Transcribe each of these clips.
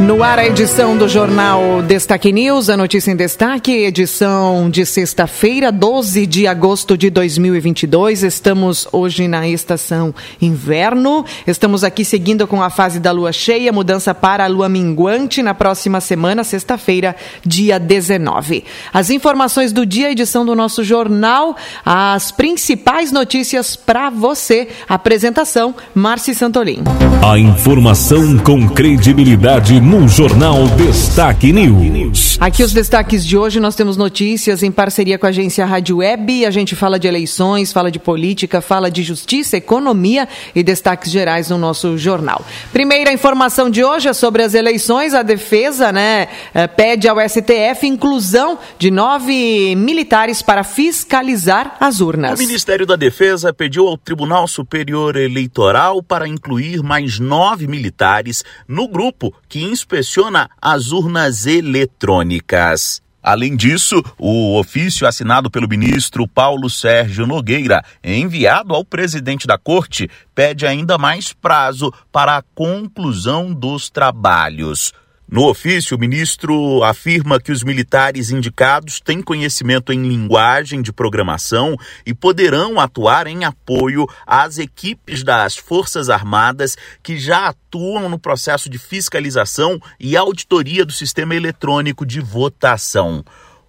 No ar, a edição do Jornal Destaque News, a notícia em destaque, edição de sexta-feira, 12 de agosto de 2022. Estamos hoje na estação inverno. Estamos aqui seguindo com a fase da lua cheia, mudança para a lua minguante na próxima semana, sexta-feira, dia 19. As informações do dia, edição do nosso jornal, as principais notícias para você. Apresentação, Marci Santolin. A informação com credibilidade no Jornal Destaque News. Aqui os destaques de hoje, nós temos notícias em parceria com a agência Rádio Web. A gente fala de eleições, fala de política, fala de justiça, economia e destaques gerais no nosso jornal. Primeira informação de hoje é sobre as eleições. A defesa né, eh, pede ao STF inclusão de nove militares para fiscalizar as urnas. O Ministério da Defesa pediu ao Tribunal Superior Eleitoral para incluir mais nove militares no grupo que inspeciona as urnas eletrônicas. Além disso, o ofício assinado pelo ministro Paulo Sérgio Nogueira, enviado ao presidente da corte, pede ainda mais prazo para a conclusão dos trabalhos. No ofício, o ministro afirma que os militares indicados têm conhecimento em linguagem de programação e poderão atuar em apoio às equipes das Forças Armadas que já atuam no processo de fiscalização e auditoria do sistema eletrônico de votação.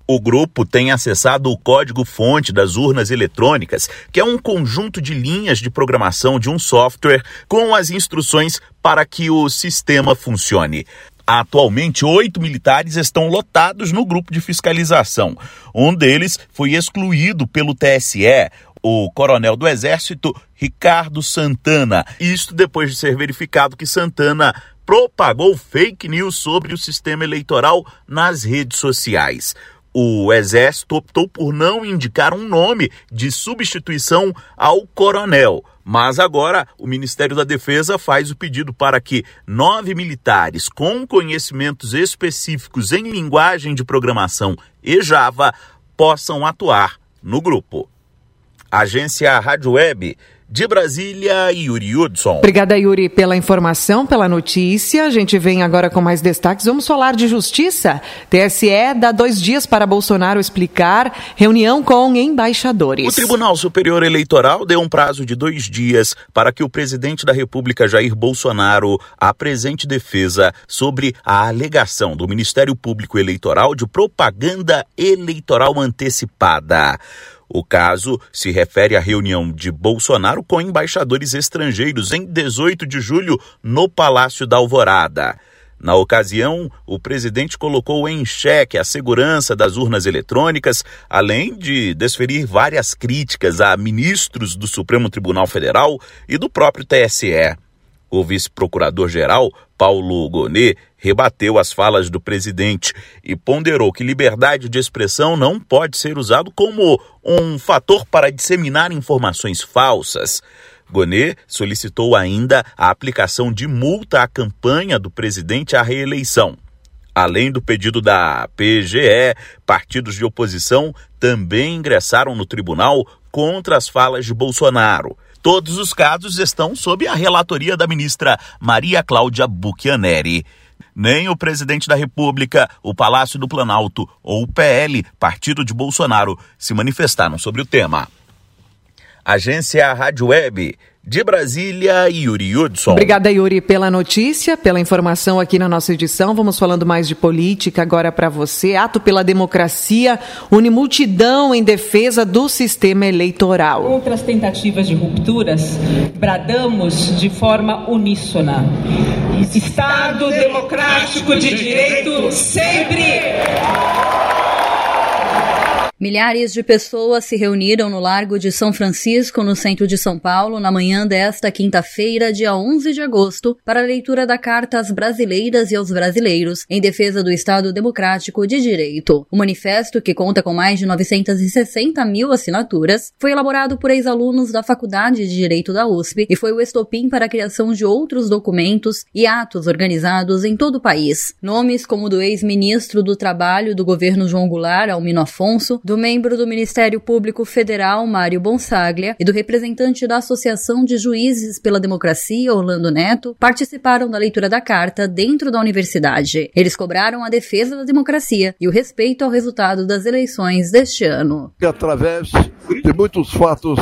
O grupo tem acessado o código-fonte das urnas eletrônicas, que é um conjunto de linhas de programação de um software com as instruções para que o sistema funcione. Atualmente, oito militares estão lotados no grupo de fiscalização. Um deles foi excluído pelo TSE, o coronel do Exército Ricardo Santana. Isto depois de ser verificado que Santana propagou fake news sobre o sistema eleitoral nas redes sociais o Exército optou por não indicar um nome de substituição ao coronel. Mas agora o Ministério da Defesa faz o pedido para que nove militares com conhecimentos específicos em linguagem de programação e Java possam atuar no grupo. Agência Rádio Web de Brasília, Yuri Hudson. Obrigada, Yuri, pela informação, pela notícia. A gente vem agora com mais destaques. Vamos falar de justiça. TSE dá dois dias para Bolsonaro explicar reunião com embaixadores. O Tribunal Superior Eleitoral deu um prazo de dois dias para que o presidente da República, Jair Bolsonaro, apresente defesa sobre a alegação do Ministério Público Eleitoral de propaganda eleitoral antecipada. O caso se refere à reunião de Bolsonaro com embaixadores estrangeiros em 18 de julho no Palácio da Alvorada. Na ocasião, o presidente colocou em xeque a segurança das urnas eletrônicas, além de desferir várias críticas a ministros do Supremo Tribunal Federal e do próprio TSE. O vice-procurador-geral, Paulo Gonet, rebateu as falas do presidente e ponderou que liberdade de expressão não pode ser usado como um fator para disseminar informações falsas. Gonet solicitou ainda a aplicação de multa à campanha do presidente à reeleição. Além do pedido da PGE, partidos de oposição também ingressaram no tribunal contra as falas de Bolsonaro. Todos os casos estão sob a relatoria da ministra Maria Cláudia Buchianeri. Nem o presidente da República, o Palácio do Planalto ou o PL, partido de Bolsonaro, se manifestaram sobre o tema. Agência Rádio Web de Brasília, Yuri Hudson. Obrigada, Yuri, pela notícia, pela informação aqui na nossa edição. Vamos falando mais de política agora para você. Ato pela democracia une multidão em defesa do sistema eleitoral. Outras tentativas de rupturas, bradamos de forma uníssona. Estado democrático de direito sempre! Milhares de pessoas se reuniram no Largo de São Francisco, no centro de São Paulo, na manhã desta quinta-feira, dia 11 de agosto, para a leitura da Carta às Brasileiras e aos Brasileiros em defesa do Estado Democrático de Direito. O manifesto, que conta com mais de 960 mil assinaturas, foi elaborado por ex-alunos da Faculdade de Direito da USP e foi o estopim para a criação de outros documentos e atos organizados em todo o país. Nomes como o do ex-ministro do Trabalho do governo João Goulart, Almino Afonso, do membro do Ministério Público Federal, Mário Bonsaglia, e do representante da Associação de Juízes pela Democracia, Orlando Neto, participaram da leitura da carta dentro da universidade. Eles cobraram a defesa da democracia e o respeito ao resultado das eleições deste ano. Através de muitos fatos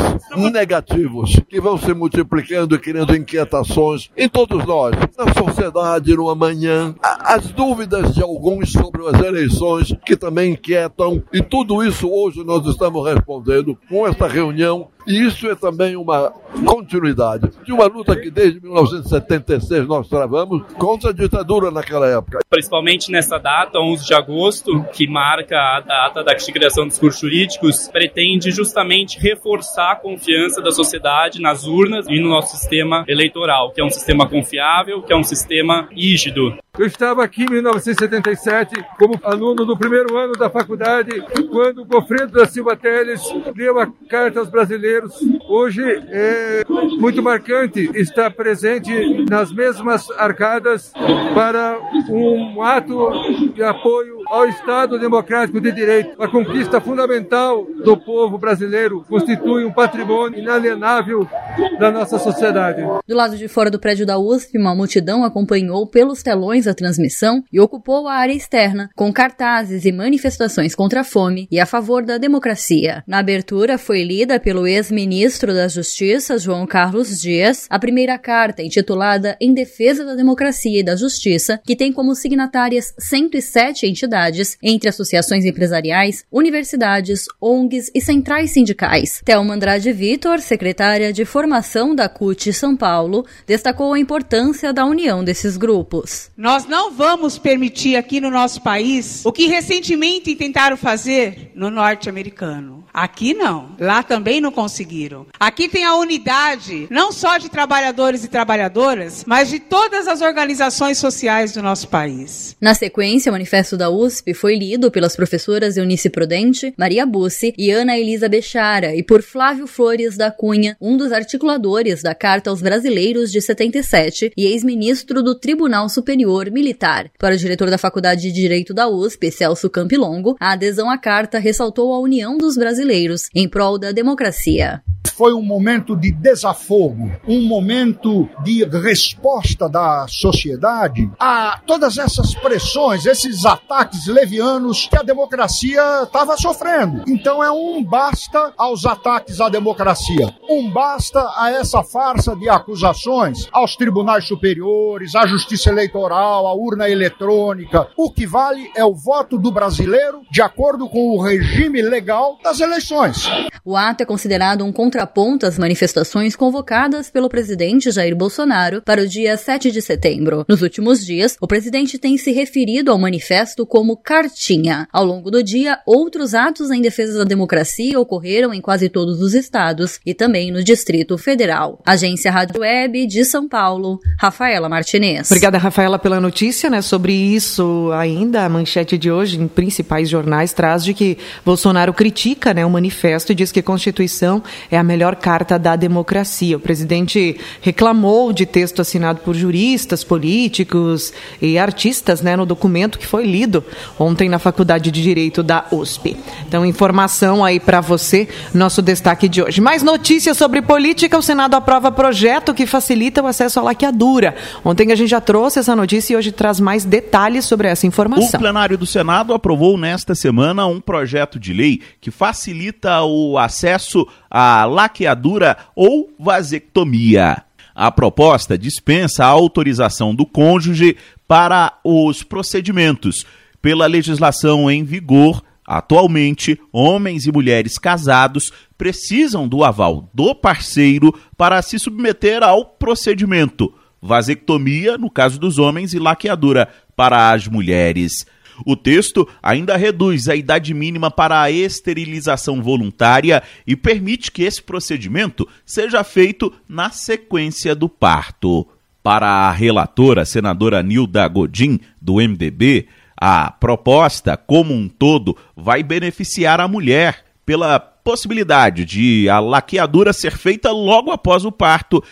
negativos que vão se multiplicando e criando inquietações em todos nós, na sociedade, no amanhã, as dúvidas de alguns sobre as eleições que também inquietam e tudo isso isso hoje nós estamos respondendo com esta reunião e isso é também uma continuidade de uma luta que desde 1976 nós travamos contra a ditadura naquela época. Principalmente nessa data, 11 de agosto, que marca a data da criação dos cursos jurídicos, pretende justamente reforçar a confiança da sociedade nas urnas e no nosso sistema eleitoral, que é um sistema confiável, que é um sistema rígido. Eu estava aqui em 1977 como aluno do primeiro ano da faculdade, quando o Gofredo da Silva Teles deu a Carta aos Brasileiros. Hoje é muito marcante estar presente nas mesmas arcadas para um ato de apoio ao Estado Democrático de Direito. A conquista fundamental do povo brasileiro constitui um patrimônio inalienável da nossa sociedade. Do lado de fora do prédio da USP, uma multidão acompanhou pelos telões a transmissão e ocupou a área externa, com cartazes e manifestações contra a fome e a favor da democracia. Na abertura foi lida pelo ex-ministro da Justiça, João Carlos Dias, a primeira carta intitulada Em Defesa da Democracia e da Justiça, que tem como signatárias 107 entidades, entre associações empresariais, universidades, ONGs e centrais sindicais. Thelma Andrade Vitor, secretária de Formação da CUT São Paulo, destacou a importância da união desses grupos. Nós não vamos permitir aqui no nosso país o que recentemente tentaram fazer no norte-americano. Aqui não. Lá também não conseguiram. Aqui tem a unidade, não só de trabalhadores e trabalhadoras, mas de todas as organizações sociais do nosso país. Na sequência, o manifesto da USP foi lido pelas professoras Eunice Prudente, Maria Bussi e Ana Elisa Bechara e por Flávio Flores da Cunha, um dos articuladores da Carta aos Brasileiros de 77 e ex-ministro do Tribunal Superior Militar. Para o diretor da Faculdade de Direito da USP, Celso Campilongo, a adesão à carta ressaltou a união dos brasileiros em prol da democracia. Foi um momento de desafogo, um momento de resposta da sociedade a todas essas pressões, esses ataques levianos que a democracia estava sofrendo. Então é um basta aos ataques à democracia, um basta a essa farsa de acusações aos tribunais superiores, à justiça eleitoral, à urna eletrônica. O que vale é o voto do brasileiro de acordo com o regime legal das eleições. O ato é considerado um contraponto às manifestações convocadas pelo presidente Jair Bolsonaro para o dia 7 de setembro. Nos últimos dias, o presidente tem se referido ao manifesto como cartinha. Ao longo do dia, outros atos em defesa da democracia ocorreram em quase todos os estados e também no Distrito Federal. Agência Rádio Web de São Paulo, Rafaela Martinez. Obrigada, Rafaela, pela notícia, né? Sobre isso ainda, a manchete de hoje em principais jornais traz de que Bolsonaro critica né, o manifesto e diz que a Constituição é a melhor carta da democracia. O presidente reclamou de texto assinado por juristas, políticos e artistas né, no documento que foi lido ontem na Faculdade de Direito da USP. Então, informação aí para você, nosso destaque de hoje. Mais notícias sobre política: o Senado aprova projeto que facilita o acesso à laqueadura. Ontem a gente já trouxe essa notícia e hoje traz mais detalhes sobre essa informação. O plenário do Senado aprovou nesta semana um projeto de lei que facilita o acesso à laqueadura ou vasectomia. A proposta dispensa a autorização do cônjuge para os procedimentos. Pela legislação em vigor, atualmente, homens e mulheres casados precisam do aval do parceiro para se submeter ao procedimento. Vasectomia, no caso dos homens, e laqueadura para as mulheres. O texto ainda reduz a idade mínima para a esterilização voluntária e permite que esse procedimento seja feito na sequência do parto. Para a relatora, senadora Nilda Godin, do MDB, a proposta, como um todo, vai beneficiar a mulher pela possibilidade de a laqueadura ser feita logo após o parto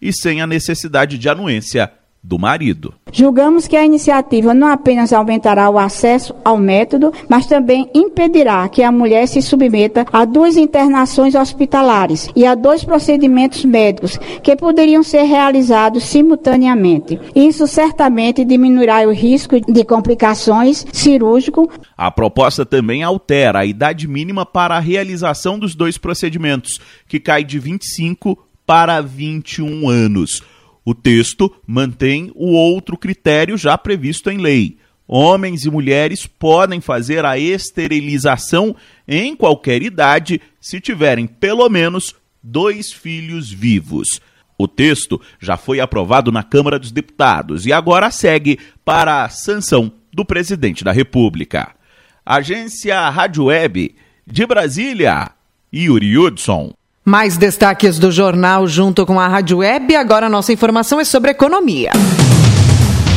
e sem a necessidade de anuência do marido. Julgamos que a iniciativa não apenas aumentará o acesso ao método, mas também impedirá que a mulher se submeta a duas internações hospitalares e a dois procedimentos médicos que poderiam ser realizados simultaneamente. Isso certamente diminuirá o risco de complicações cirúrgico. A proposta também altera a idade mínima para a realização dos dois procedimentos, que cai de 25 para 21 anos. O texto mantém o outro critério já previsto em lei. Homens e mulheres podem fazer a esterilização em qualquer idade se tiverem pelo menos dois filhos vivos. O texto já foi aprovado na Câmara dos Deputados e agora segue para a sanção do presidente da República. Agência Rádio Web de Brasília, Yuri Hudson. Mais destaques do jornal junto com a Rádio Web. Agora a nossa informação é sobre economia.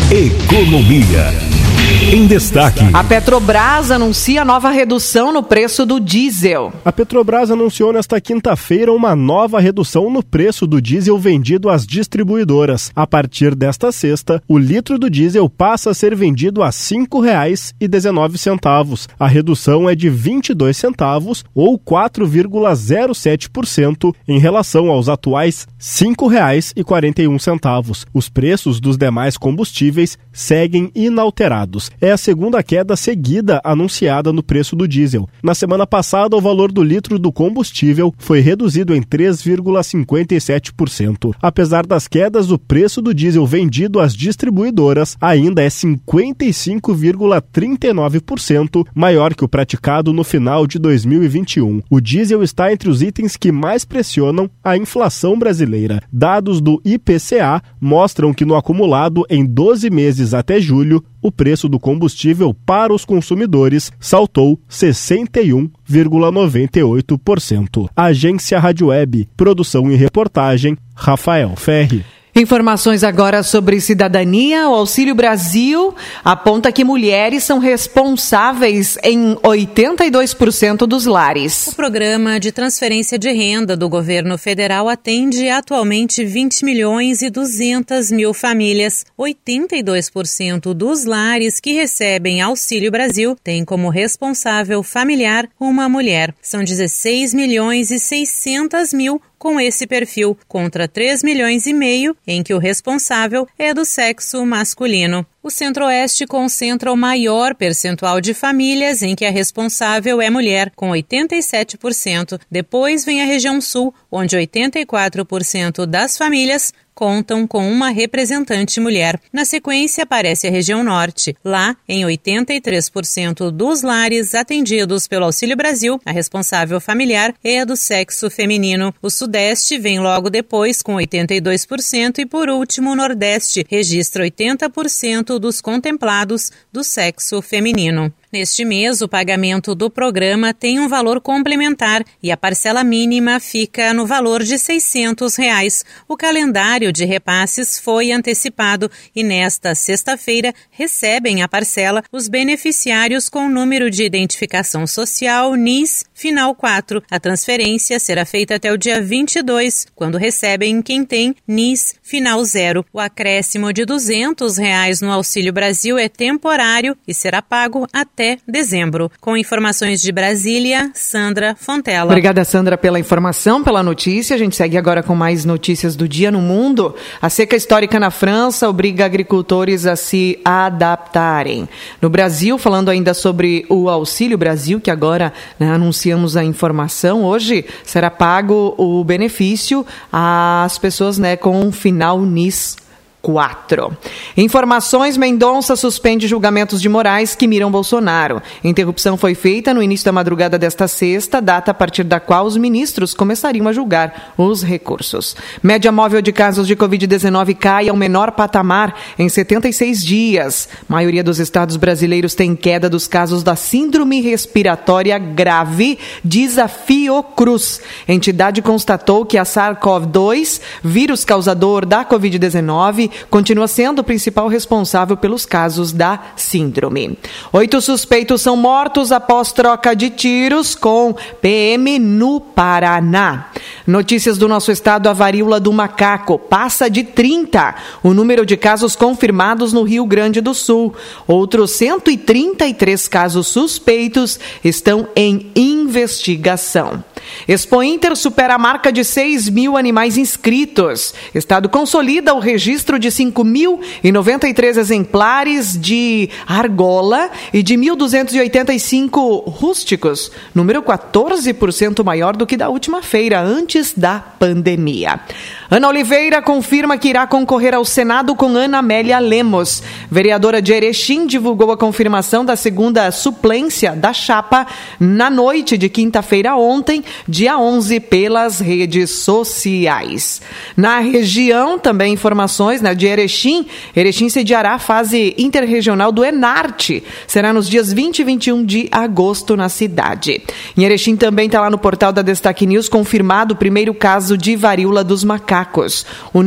Economia. Em destaque. A Petrobras anuncia nova redução no preço do diesel. A Petrobras anunciou nesta quinta-feira uma nova redução no preço do diesel vendido às distribuidoras. A partir desta sexta, o litro do diesel passa a ser vendido a R$ 5,19. A redução é de 22 centavos ou 4,07% em relação aos atuais R$ 5,41. Os preços dos demais combustíveis seguem inalterados é a segunda queda seguida anunciada no preço do diesel. Na semana passada, o valor do litro do combustível foi reduzido em 3,57%. Apesar das quedas, o preço do diesel vendido às distribuidoras ainda é 55,39% maior que o praticado no final de 2021. O diesel está entre os itens que mais pressionam a inflação brasileira. Dados do IPCA mostram que no acumulado em 12 meses até julho, o preço do combustível para os consumidores saltou 61,98%. Agência Rádio Web, produção e reportagem, Rafael Ferri. Informações agora sobre cidadania. O Auxílio Brasil aponta que mulheres são responsáveis em 82% dos lares. O programa de transferência de renda do governo federal atende atualmente 20 milhões e 200 mil famílias. 82% dos lares que recebem Auxílio Brasil têm como responsável familiar uma mulher. São 16 milhões e 600 mil com esse perfil, contra 3 milhões e meio em que o responsável é do sexo masculino. O Centro-Oeste concentra o maior percentual de famílias em que a responsável é mulher, com 87%. Depois vem a região Sul, onde 84% das famílias contam com uma representante mulher. Na sequência aparece a região norte. Lá, em 83% dos lares atendidos pelo Auxílio Brasil, a responsável familiar é do sexo feminino. O sudeste vem logo depois com 82% e por último o nordeste registra 80% dos contemplados do sexo feminino. Neste mês, o pagamento do programa tem um valor complementar e a parcela mínima fica no valor de 600 reais. O calendário de repasses foi antecipado e nesta sexta-feira recebem a parcela os beneficiários com número de identificação social NIS final 4. A transferência será feita até o dia 22, quando recebem quem tem NIS final 0. O acréscimo de 200 reais no Auxílio Brasil é temporário e será pago até até dezembro. Com informações de Brasília, Sandra Fontela. Obrigada, Sandra, pela informação, pela notícia. A gente segue agora com mais notícias do dia no mundo. A seca histórica na França obriga agricultores a se adaptarem. No Brasil, falando ainda sobre o Auxílio Brasil, que agora né, anunciamos a informação, hoje será pago o benefício às pessoas né, com final NIS 4. Informações: Mendonça suspende julgamentos de Moraes que miram Bolsonaro. Interrupção foi feita no início da madrugada desta sexta, data a partir da qual os ministros começariam a julgar os recursos. Média móvel de casos de Covid-19 cai ao menor patamar em 76 dias. Maioria dos estados brasileiros tem queda dos casos da Síndrome Respiratória Grave, Desafio Cruz. Entidade constatou que a SARS-CoV-2, vírus causador da Covid-19, continua sendo o principal responsável pelos casos da síndrome. Oito suspeitos são mortos após troca de tiros com PM no Paraná. Notícias do nosso estado: a varíola do macaco passa de 30 o número de casos confirmados no Rio Grande do Sul. Outros 133 casos suspeitos estão em investigação. Expo Inter supera a marca de 6 mil animais inscritos. Estado consolida o registro de 5.093 exemplares de argola e de 1.285 rústicos, número 14% maior do que da última feira, antes da pandemia. Ana Oliveira confirma que irá concorrer ao Senado com Ana Amélia Lemos. Vereadora de Erechim divulgou a confirmação da segunda suplência da chapa na noite de quinta-feira ontem, dia 11, pelas redes sociais. Na região, também informações né, de Erechim. Erechim sediará a fase interregional do Enarte. Será nos dias 20 e 21 de agosto na cidade. Em Erechim também está lá no portal da Destaque News confirmado o primeiro caso de varíola dos macacos. O,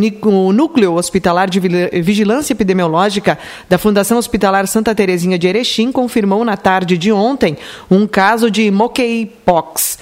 Núcleo Hospitalar de Vigilância Epidemiológica da Fundação Hospitalar Santa Terezinha de Erechim confirmou na tarde de ontem um caso de monkeypox,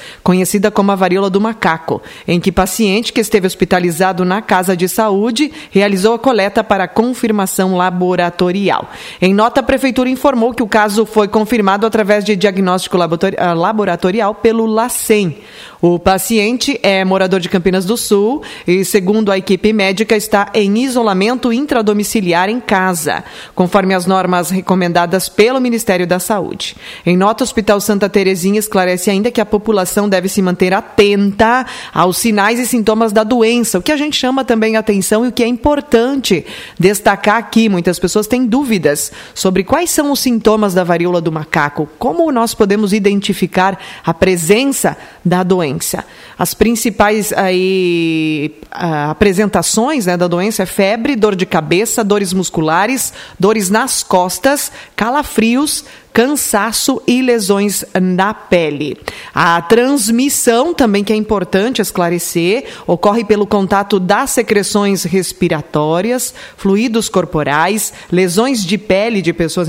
conhecida como a varíola do macaco, em que paciente que esteve hospitalizado na casa de saúde realizou a coleta para confirmação laboratorial. Em nota, a prefeitura informou que o caso foi confirmado através de diagnóstico laboratorial pelo LACEN. O paciente é morador de Campinas do Sul e, segundo a equipe médica, está em isolamento intradomiciliar em casa, conforme as normas recomendadas pelo Ministério da Saúde. Em nota, o Hospital Santa Terezinha esclarece ainda que a população deve se manter atenta aos sinais e sintomas da doença, o que a gente chama também atenção e o que é importante destacar aqui. Muitas pessoas têm dúvidas sobre quais são os sintomas da varíola do macaco, como nós podemos identificar a presença da doença. As principais aí, apresentações né, da doença é febre, dor de cabeça, dores musculares, dores nas costas, calafrios, cansaço e lesões na pele. A transmissão, também que é importante esclarecer, ocorre pelo contato das secreções respiratórias, fluidos corporais, lesões de pele de pessoas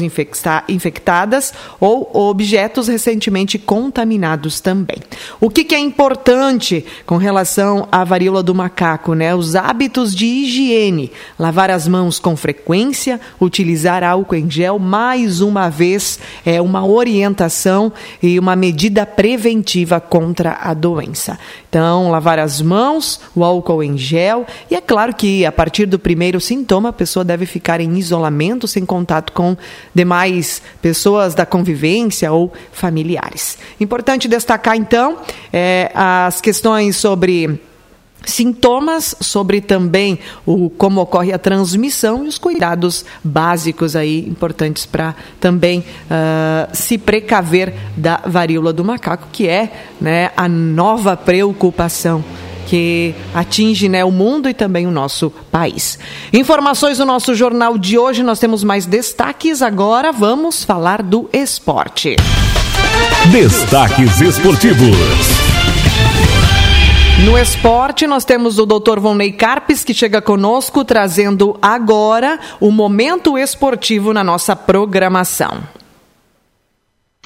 infectadas ou objetos recentemente contaminados também. O que, que é importante com relação à varíola do macaco, né? Os hábitos de higiene, lavar as mãos com frequência, utilizar álcool em gel mais uma vez é uma orientação e uma medida preventiva contra a doença. Então, lavar as mãos, o álcool em gel, e é claro que a partir do primeiro sintoma, a pessoa deve ficar em isolamento, sem contato com demais pessoas da convivência ou familiares. Importante destacar, então, é, as questões sobre sintomas, sobre também o como ocorre a transmissão e os cuidados básicos aí importantes para também uh, se precaver da varíola do macaco, que é né, a nova preocupação que atinge né, o mundo e também o nosso país. Informações do nosso jornal de hoje, nós temos mais destaques. Agora vamos falar do esporte. Destaques esportivos. No esporte, nós temos o Dr. Vonley Carpes, que chega conosco, trazendo agora o momento esportivo na nossa programação.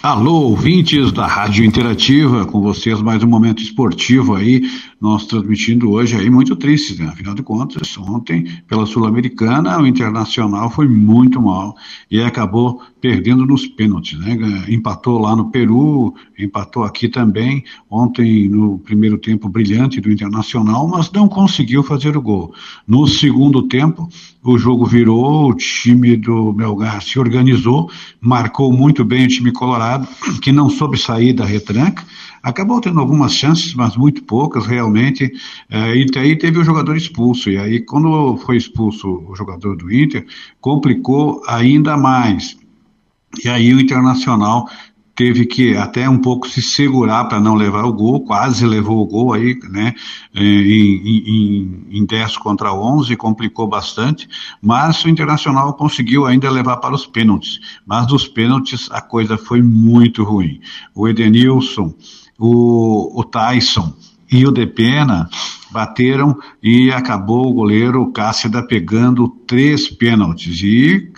Alô, ouvintes da Rádio Interativa, com vocês mais um momento esportivo aí, nós transmitindo hoje aí muito triste, né? Afinal de contas, ontem, pela Sul-Americana, o Internacional foi muito mal e acabou perdendo nos pênaltis, né? Empatou lá no Peru, empatou aqui também, ontem no primeiro tempo brilhante do Internacional, mas não conseguiu fazer o gol. No segundo tempo, o jogo virou, o time do Melgar se organizou, marcou muito bem o time colorado, que não soube sair da retranca, acabou tendo algumas chances, mas muito poucas realmente, é, e aí teve o jogador expulso, e aí quando foi expulso o jogador do Inter, complicou ainda mais. E aí o Internacional teve que até um pouco se segurar para não levar o gol, quase levou o gol aí, né, em, em, em 10 contra 11, complicou bastante, mas o Internacional conseguiu ainda levar para os pênaltis, mas dos pênaltis a coisa foi muito ruim. O Edenilson, o, o Tyson e o Depena bateram e acabou o goleiro Cássida pegando três pênaltis. E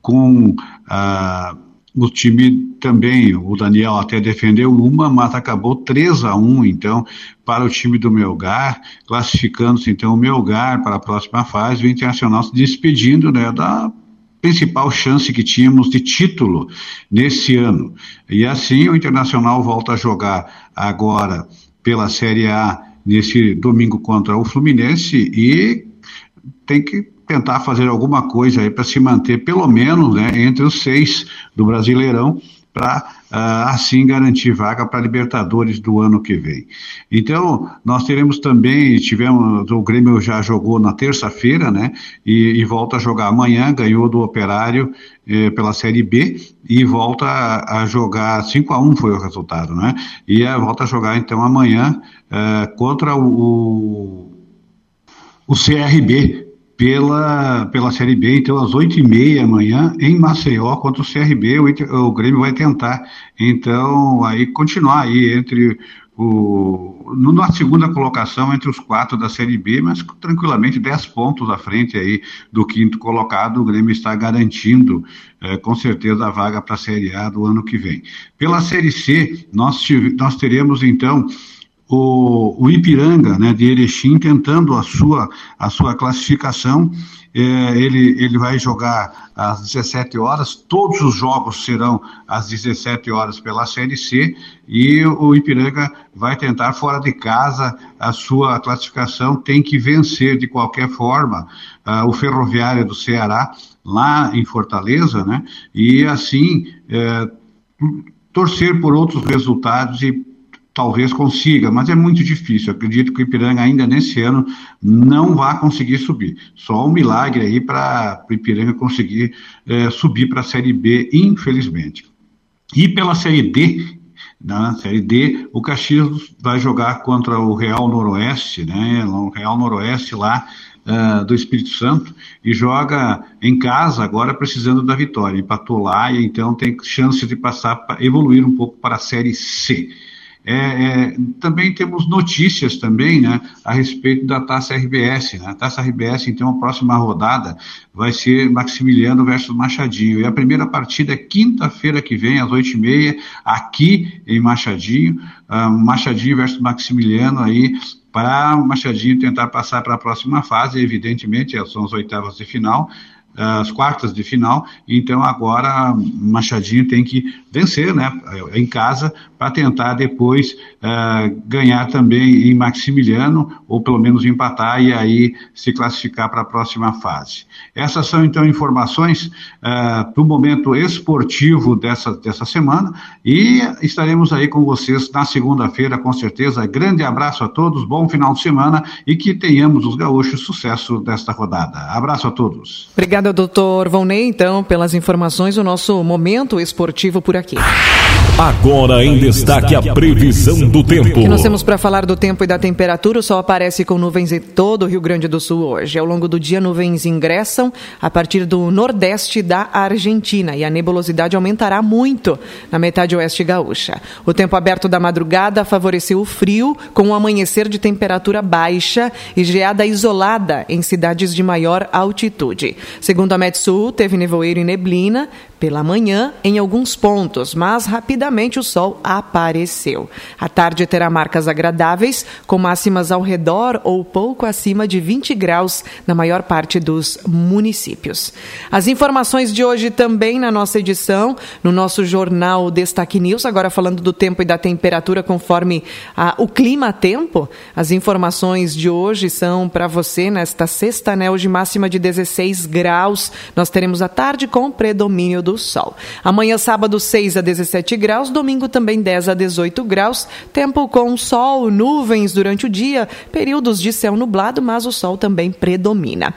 com a o time também, o Daniel até defendeu uma, mas acabou 3 a 1 então, para o time do Melgar, classificando-se então o Melgar para a próxima fase, o Internacional se despedindo né, da principal chance que tínhamos de título nesse ano. E assim o Internacional volta a jogar agora pela Série A nesse domingo contra o Fluminense e tem que tentar fazer alguma coisa aí para se manter pelo menos né, entre os seis do Brasileirão para assim garantir vaga para Libertadores do ano que vem. Então, nós teremos também, tivemos, o Grêmio já jogou na terça-feira, né, e, e, volta a jogar amanhã, ganhou do Operário eh, pela Série B, e volta a, a, jogar, 5 a 1 foi o resultado, né, e a, volta a jogar então amanhã uh, contra o, o CRB, pela, pela Série B, então às oito e meia amanhã em Maceió contra o CRB, o, o Grêmio vai tentar então aí continuar aí entre o, na segunda colocação entre os quatro da Série B, mas tranquilamente dez pontos à frente aí do quinto colocado, o Grêmio está garantindo é, com certeza a vaga para a Série A do ano que vem. Pela Série C, nós, nós teremos então o, o Ipiranga, né, de Erechim, tentando a sua, a sua classificação. É, ele, ele vai jogar às 17 horas, todos os jogos serão às 17 horas pela Série C, e o Ipiranga vai tentar fora de casa a sua classificação, tem que vencer de qualquer forma uh, o Ferroviário do Ceará, lá em Fortaleza, né, e assim é, torcer por outros resultados e talvez consiga, mas é muito difícil. acredito que o Ipiranga ainda nesse ano não vai conseguir subir. Só um milagre aí para o Ipiranga conseguir é, subir para a Série B, infelizmente. E pela Série D, na Série D, o Caxias vai jogar contra o Real Noroeste, né? O Real Noroeste lá uh, do Espírito Santo e joga em casa agora precisando da vitória. Empatou lá e então tem chance de passar evoluir um pouco para a Série C. É, é, também temos notícias também, né, a respeito da Taça RBS, né? A Taça RBS, então, a próxima rodada vai ser Maximiliano versus Machadinho. E a primeira partida é quinta-feira que vem, às oito e meia, aqui em Machadinho, uh, Machadinho versus Maximiliano aí, para Machadinho tentar passar para a próxima fase, evidentemente, são as oitavas de final, as quartas de final, então agora Machadinho tem que vencer, né, em casa, para tentar depois uh, ganhar também em Maximiliano, ou pelo menos empatar e aí se classificar para a próxima fase. Essas são então informações uh, do momento esportivo dessa, dessa semana e estaremos aí com vocês na segunda-feira, com certeza. Grande abraço a todos, bom final de semana e que tenhamos os gaúchos sucesso desta rodada. Abraço a todos. Obrigada, doutor Volney, então, pelas informações, o nosso momento esportivo por aqui. Agora em destaque a previsão do tempo. Que nós temos para falar do tempo e da temperatura. O sol aparece com nuvens em todo o Rio Grande do Sul hoje. Ao longo do dia, nuvens ingressam a partir do nordeste da Argentina e a nebulosidade aumentará muito na metade oeste gaúcha. O tempo aberto da madrugada favoreceu o frio, com um amanhecer de temperatura baixa e geada isolada em cidades de maior altitude. Segundo a Metsul, teve nevoeiro e neblina, pela manhã em alguns pontos, mas rapidamente o sol apareceu. A tarde terá marcas agradáveis, com máximas ao redor ou pouco acima de 20 graus na maior parte dos municípios. As informações de hoje também na nossa edição, no nosso jornal Destaque News, agora falando do tempo e da temperatura conforme a, o clima-tempo. As informações de hoje são para você nesta sexta, né, hoje máxima de 16 graus. Nós teremos a tarde com predomínio do do sol. Amanhã, sábado, 6 a 17 graus, domingo também 10 a 18 graus, tempo com sol, nuvens durante o dia, períodos de céu nublado, mas o sol também predomina.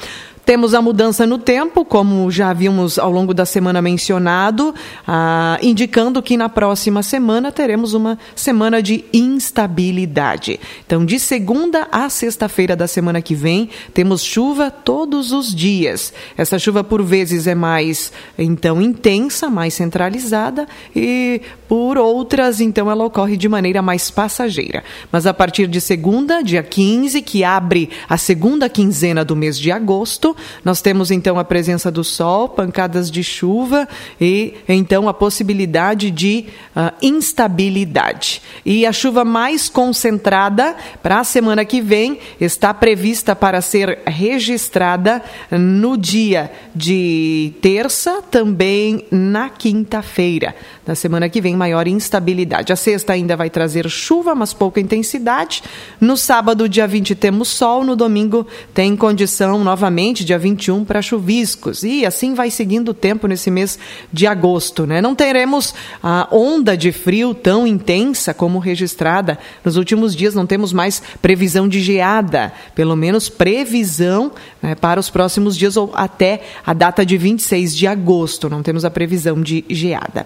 Temos a mudança no tempo, como já havíamos ao longo da semana mencionado, ah, indicando que na próxima semana teremos uma semana de instabilidade. Então, de segunda a sexta-feira da semana que vem, temos chuva todos os dias. Essa chuva, por vezes, é mais então intensa, mais centralizada, e por outras, então, ela ocorre de maneira mais passageira. Mas a partir de segunda, dia 15, que abre a segunda quinzena do mês de agosto, nós temos então a presença do sol, pancadas de chuva e então a possibilidade de uh, instabilidade. E a chuva mais concentrada para a semana que vem está prevista para ser registrada no dia de terça, também na quinta-feira. Na semana que vem, maior instabilidade. A sexta ainda vai trazer chuva, mas pouca intensidade. No sábado, dia 20, temos sol. No domingo, tem condição novamente, dia 21, para chuviscos. E assim vai seguindo o tempo nesse mês de agosto. Né? Não teremos a onda de frio tão intensa como registrada nos últimos dias. Não temos mais previsão de geada, pelo menos previsão né, para os próximos dias ou até a data de 26 de agosto. Não temos a previsão de geada.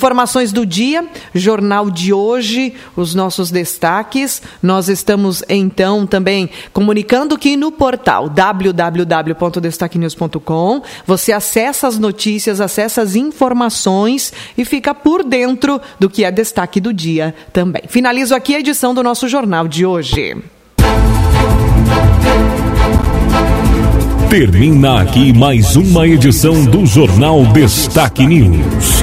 Informações do dia, jornal de hoje, os nossos destaques. Nós estamos então também comunicando que no portal www.destaquenews.com você acessa as notícias, acessa as informações e fica por dentro do que é destaque do dia também. Finalizo aqui a edição do nosso jornal de hoje. Termina aqui mais uma edição do Jornal Destaque News.